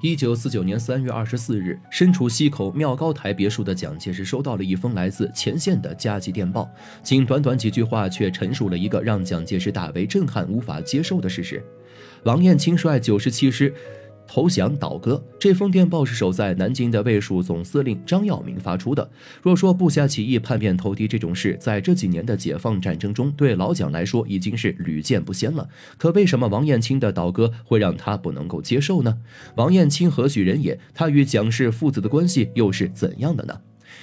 一九四九年三月二十四日，身处西口庙高台别墅的蒋介石收到了一封来自前线的加急电报，仅短短几句话，却陈述了一个让蒋介石大为震撼、无法接受的事实：王彦卿率九十七师。投降倒戈。这封电报是守在南京的卫戍总司令张耀明发出的。若说部下起义、叛变投敌这种事，在这几年的解放战争中，对老蒋来说已经是屡见不鲜了。可为什么王彦卿的倒戈会让他不能够接受呢？王彦卿何许人也？他与蒋氏父子的关系又是怎样的呢？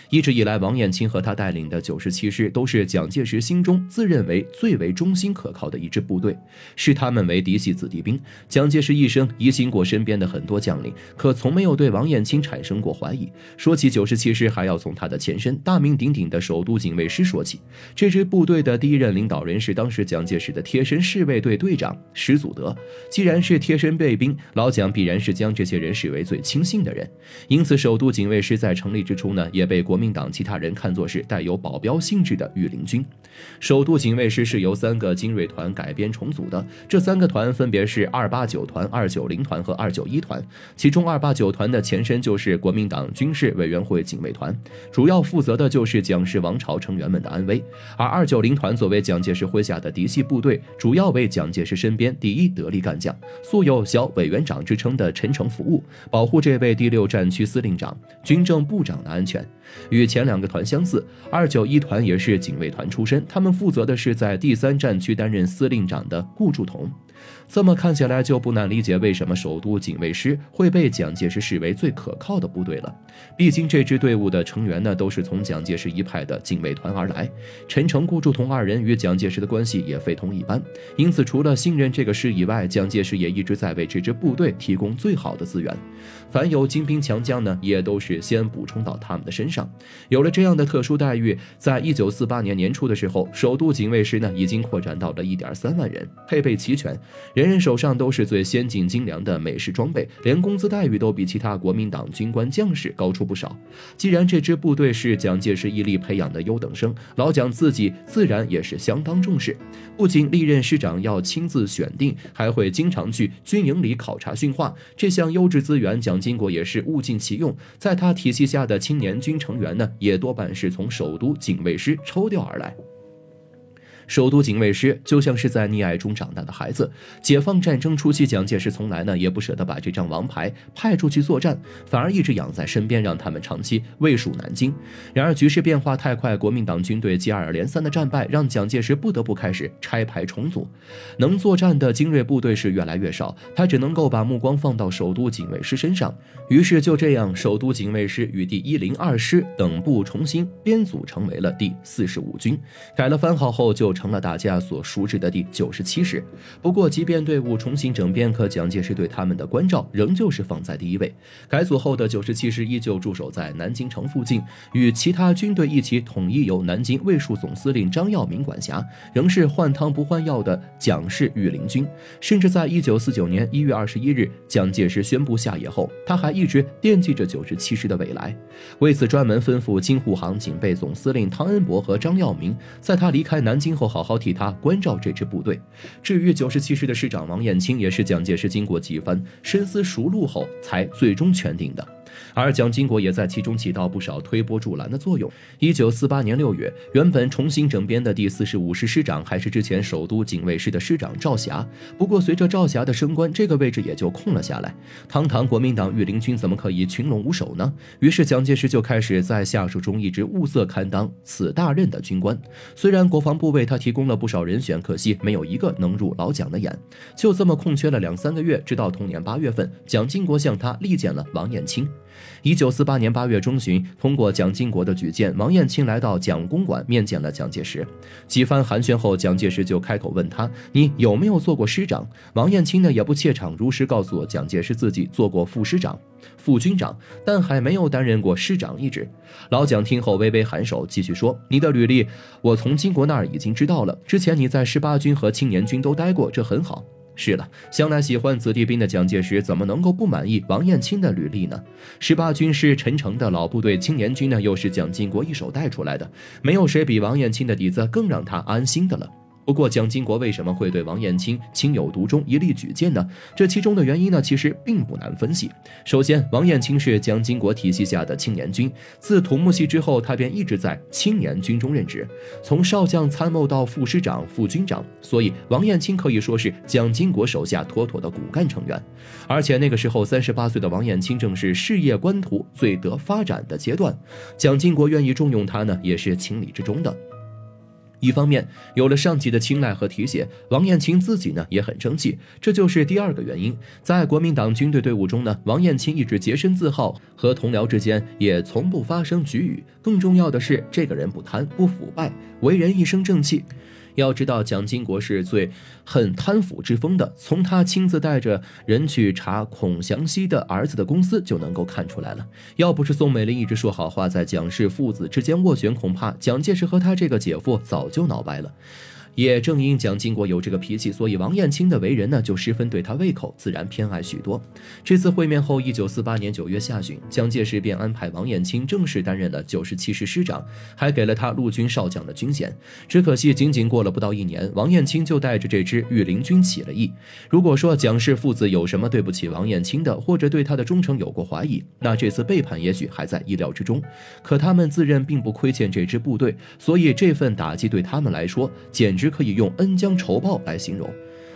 一直以来，王彦卿和他带领的九十七师都是蒋介石心中自认为最为忠心可靠的一支部队，视他们为嫡系子弟兵。蒋介石一生疑心过身边的很多将领，可从没有对王彦卿产生过怀疑。说起九十七师，还要从他的前身大名鼎鼎的首都警卫师说起。这支部队的第一任领导人是当时蒋介石的贴身侍卫队队长石祖德。既然是贴身卫兵，老蒋必然是将这些人视为最亲信的人。因此，首都警卫师在成立之初呢，也被国。民党其他人看作是带有保镖性质的御林军，首都警卫师是由三个精锐团改编重组的。这三个团分别是二八九团、二九零团和二九一团。其中二八九团的前身就是国民党军事委员会警卫团，主要负责的就是蒋氏王朝成员们的安危。而二九零团作为蒋介石麾下的嫡系部队，主要为蒋介石身边第一得力干将、素有“小委员长”之称的陈诚服务，保护这位第六战区司令长、军政部长的安全。与前两个团相似，二九一团也是警卫团出身，他们负责的是在第三战区担任司令长的顾祝同。这么看起来就不难理解为什么首都警卫师会被蒋介石视为最可靠的部队了。毕竟这支队伍的成员呢都是从蒋介石一派的警卫团而来，陈诚、顾祝同二人与蒋介石的关系也非同一般。因此，除了信任这个师以外，蒋介石也一直在为这支部队提供最好的资源。凡有精兵强将呢，也都是先补充到他们的身上。有了这样的特殊待遇，在一九四八年年初的时候，首都警卫师呢已经扩展到了一点三万人，配备齐全。人人手上都是最先进精良的美式装备，连工资待遇都比其他国民党军官将士高出不少。既然这支部队是蒋介石一力培养的优等生，老蒋自己自然也是相当重视。不仅历任师长要亲自选定，还会经常去军营里考察训话。这项优质资源，蒋经国也是物尽其用。在他体系下的青年军成员呢，也多半是从首都警卫师抽调而来。首都警卫师就像是在溺爱中长大的孩子。解放战争初期，蒋介石从来呢也不舍得把这张王牌派出去作战，反而一直养在身边，让他们长期卫戍南京。然而局势变化太快，国民党军队接二连三的战败，让蒋介石不得不开始拆牌重组。能作战的精锐部队是越来越少，他只能够把目光放到首都警卫师身上。于是就这样，首都警卫师与第一零二师等部重新编组，成为了第四十五军。改了番号后就。成了大家所熟知的第九十七师。不过，即便队伍重新整编，可蒋介石对他们的关照仍旧是放在第一位。改组后的九十七师依旧驻守在南京城附近，与其他军队一起统一由南京卫戍总司令张耀明管辖，仍是换汤不换药的蒋氏御林军。甚至在一九四九年一月二十一日，蒋介石宣布下野后，他还一直惦记着九十七师的未来，为此专门吩咐京沪杭警备总司令汤恩伯和张耀明，在他离开南京后。好好替他关照这支部队。至于九十七师的师长王彦青，也是蒋介石经过几番深思熟虑后才最终选定的。而蒋经国也在其中起到不少推波助澜的作用。一九四八年六月，原本重新整编的第四十五师师长还是之前首都警卫师的师长赵霞。不过，随着赵霞的升官，这个位置也就空了下来。堂堂国民党御林军怎么可以群龙无首呢？于是，蒋介石就开始在下属中一直物色堪当此大任的军官。虽然国防部为他提供了不少人选，可惜没有一个能入老蒋的眼。就这么空缺了两三个月，直到同年八月份，蒋经国向他力荐了王彦卿。一九四八年八月中旬，通过蒋经国的举荐，王彦卿来到蒋公馆面见了蒋介石。几番寒暄后，蒋介石就开口问他：“你有没有做过师长？”王彦卿呢也不怯场，如实告诉蒋介石自己做过副师长、副军长，但还没有担任过师长一职。老蒋听后微微颔首，继续说：“你的履历我从经国那儿已经知道了，之前你在十八军和青年军都待过，这很好。”是了，向来喜欢子弟兵的蒋介石怎么能够不满意王彦钦的履历呢？十八军是陈诚的老部队，青年军呢又是蒋经国一手带出来的，没有谁比王彦钦的底子更让他安心的了。不过，蒋经国为什么会对王彦青情有独钟、一力举荐呢？这其中的原因呢，其实并不难分析。首先，王彦青是蒋经国体系下的青年军，自土木系之后，他便一直在青年军中任职，从少将参谋到副师长、副军长，所以王彦青可以说是蒋经国手下妥妥的骨干成员。而且那个时候，三十八岁的王彦青正是事业官途最得发展的阶段，蒋经国愿意重用他呢，也是情理之中的。一方面有了上级的青睐和提携，王彦卿自己呢也很争气，这就是第二个原因。在国民党军队队伍中呢，王彦卿一直洁身自好，和同僚之间也从不发生局龉。更重要的是，这个人不贪不腐败，为人一身正气。要知道，蒋经国是最恨贪腐之风的，从他亲自带着人去查孔祥熙的儿子的公司就能够看出来了。要不是宋美龄一直说好话，在蒋氏父子之间斡旋，恐怕蒋介石和他这个姐夫早就闹掰了。也正因蒋经国有这个脾气，所以王彦青的为人呢就十分对他胃口，自然偏爱许多。这次会面后，一九四八年九月下旬，蒋介石便安排王彦青正式担任了九十七师师长，还给了他陆军少将的军衔。只可惜，仅仅过了不到一年，王彦青就带着这支御林军起了义。如果说蒋氏父子有什么对不起王彦青的，或者对他的忠诚有过怀疑，那这次背叛也许还在意料之中。可他们自认并不亏欠这支部队，所以这份打击对他们来说简直。只可以用恩将仇报来形容。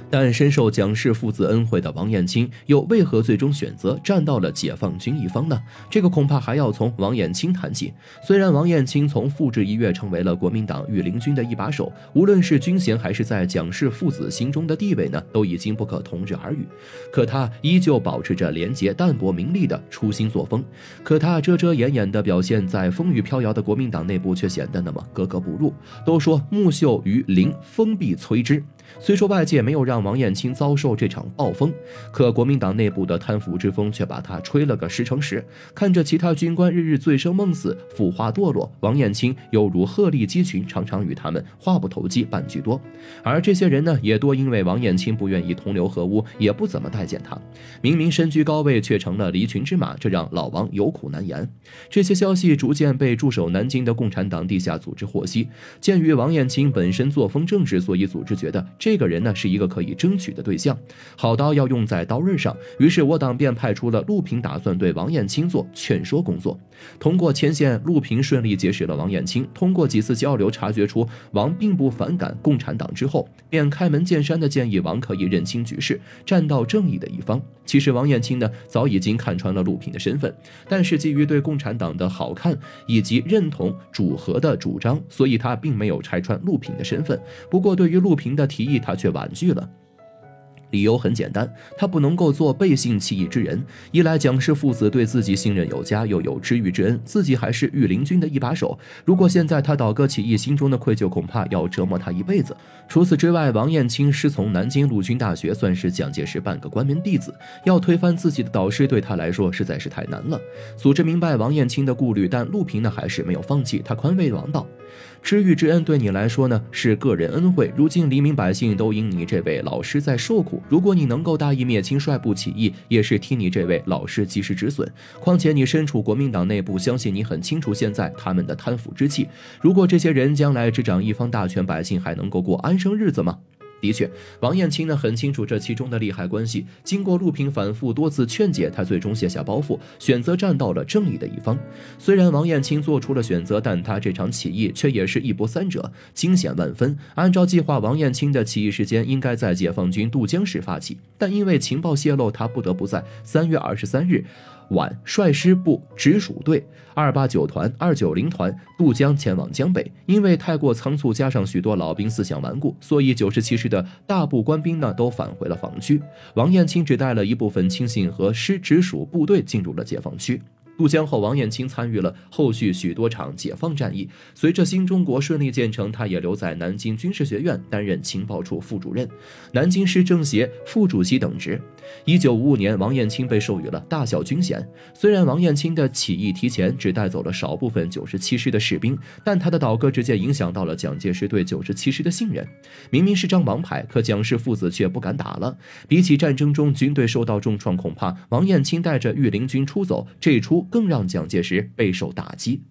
但深受蒋氏父子恩惠的王彦青，又为何最终选择站到了解放军一方呢？这个恐怕还要从王彦青谈起。虽然王彦青从复职一跃成为了国民党御林军的一把手，无论是军衔还是在蒋氏父子心中的地位呢，都已经不可同日而语。可他依旧保持着廉洁、淡泊名利的初心作风。可他遮遮掩掩的表现，在风雨飘摇的国民党内部却显得那么格格不入。都说木秀于林，风必摧之。虽说外界没有让王彦卿遭受这场暴风，可国民党内部的贪腐之风却把他吹了个十成十。看着其他军官日日醉生梦死、腐化堕落，王彦卿犹如鹤立鸡群，常常与他们话不投机半句多。而这些人呢，也多因为王彦卿不愿意同流合污，也不怎么待见他。明明身居高位，却成了离群之马，这让老王有苦难言。这些消息逐渐被驻守南京的共产党地下组织获悉。鉴于王彦卿本身作风正直，所以组织觉得。这个人呢是一个可以争取的对象，好刀要用在刀刃上。于是我党便派出了陆平，打算对王彦青做劝说工作。通过牵线，陆平顺利结识了王彦青。通过几次交流，察觉出王并不反感共产党之后，便开门见山的建议王可以认清局势，站到正义的一方。其实王彦青呢早已经看穿了陆平的身份，但是基于对共产党的好看以及认同主和的主张，所以他并没有拆穿陆平的身份。不过对于陆平的提议，他却婉拒了。理由很简单，他不能够做背信弃义之人。一来蒋氏父子对自己信任有加，又有知遇之恩，自己还是御林军的一把手。如果现在他倒戈起义，心中的愧疚恐怕要折磨他一辈子。除此之外，王彦卿师从南京陆军大学，算是蒋介石半个关门弟子，要推翻自己的导师，对他来说实在是太难了。组织明白王彦卿的顾虑，但陆平呢还是没有放弃。他宽慰王道：“知遇之恩对你来说呢是个人恩惠，如今黎民百姓都因你这位老师在受苦。”如果你能够大义灭亲，率部起义，也是替你这位老师及时止损。况且你身处国民党内部，相信你很清楚现在他们的贪腐之气。如果这些人将来执掌一方大权，百姓还能够过安生日子吗？的确，王彦卿呢很清楚这其中的利害关系。经过陆平反复多次劝解，他最终卸下包袱，选择站到了正义的一方。虽然王彦卿做出了选择，但他这场起义却也是一波三折，惊险万分。按照计划，王彦卿的起义时间应该在解放军渡江时发起，但因为情报泄露，他不得不在三月二十三日。晚率师部直属队二八九团、二九零团渡江前往江北，因为太过仓促，加上许多老兵思想顽固，所以九十七师的大部官兵呢都返回了防区。王彦清只带了一部分亲信和师直属部队进入了解放区。渡江后，王彦卿参与了后续许多场解放战役。随着新中国顺利建成，他也留在南京军事学院担任情报处副主任、南京市政协副主席等职。一九五五年，王彦卿被授予了大小军衔。虽然王彦卿的起义提前只带走了少部分九十七师的士兵，但他的倒戈直接影响到了蒋介石对九十七师的信任。明明是张王牌，可蒋氏父子却不敢打了。比起战争中军队受到重创，恐怕王彦卿带着御林军出走这出。更让蒋介石备受打击。